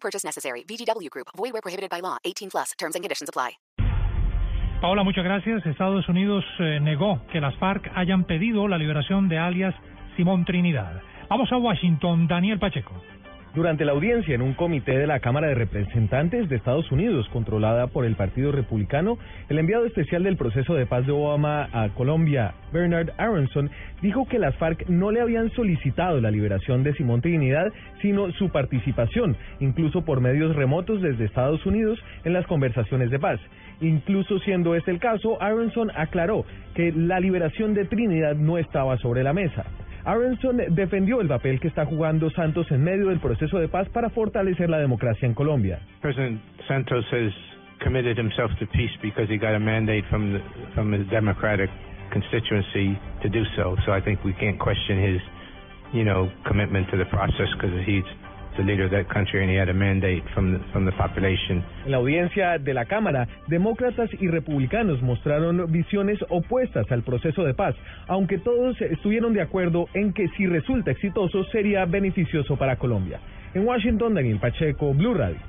Purchase necessary. Group. Prohibited by law. 18 plus. Terms and conditions apply. Paola, muchas gracias. Estados Unidos eh, negó que las FARC hayan pedido la liberación de alias Simón Trinidad. Vamos a Washington. Daniel Pacheco. Durante la audiencia en un comité de la Cámara de Representantes de Estados Unidos, controlada por el Partido Republicano, el enviado especial del proceso de paz de Obama a Colombia, Bernard Aronson, dijo que las FARC no le habían solicitado la liberación de Simón Trinidad, sino su participación, incluso por medios remotos desde Estados Unidos, en las conversaciones de paz. Incluso siendo este el caso, Aronson aclaró que la liberación de Trinidad no estaba sobre la mesa. Aronson defendió el papel que está jugando Santos en medio del proceso de paz para fortalecer la democracia en Colombia. President Santos has committed himself to peace because he got a mandate from the, from his Democratic constituency to do so. So I think we can't question his, you know, commitment to the process because he's En la audiencia de la Cámara, demócratas y republicanos mostraron visiones opuestas al proceso de paz, aunque todos estuvieron de acuerdo en que si resulta exitoso sería beneficioso para Colombia. En Washington, Daniel Pacheco, Blue Radio.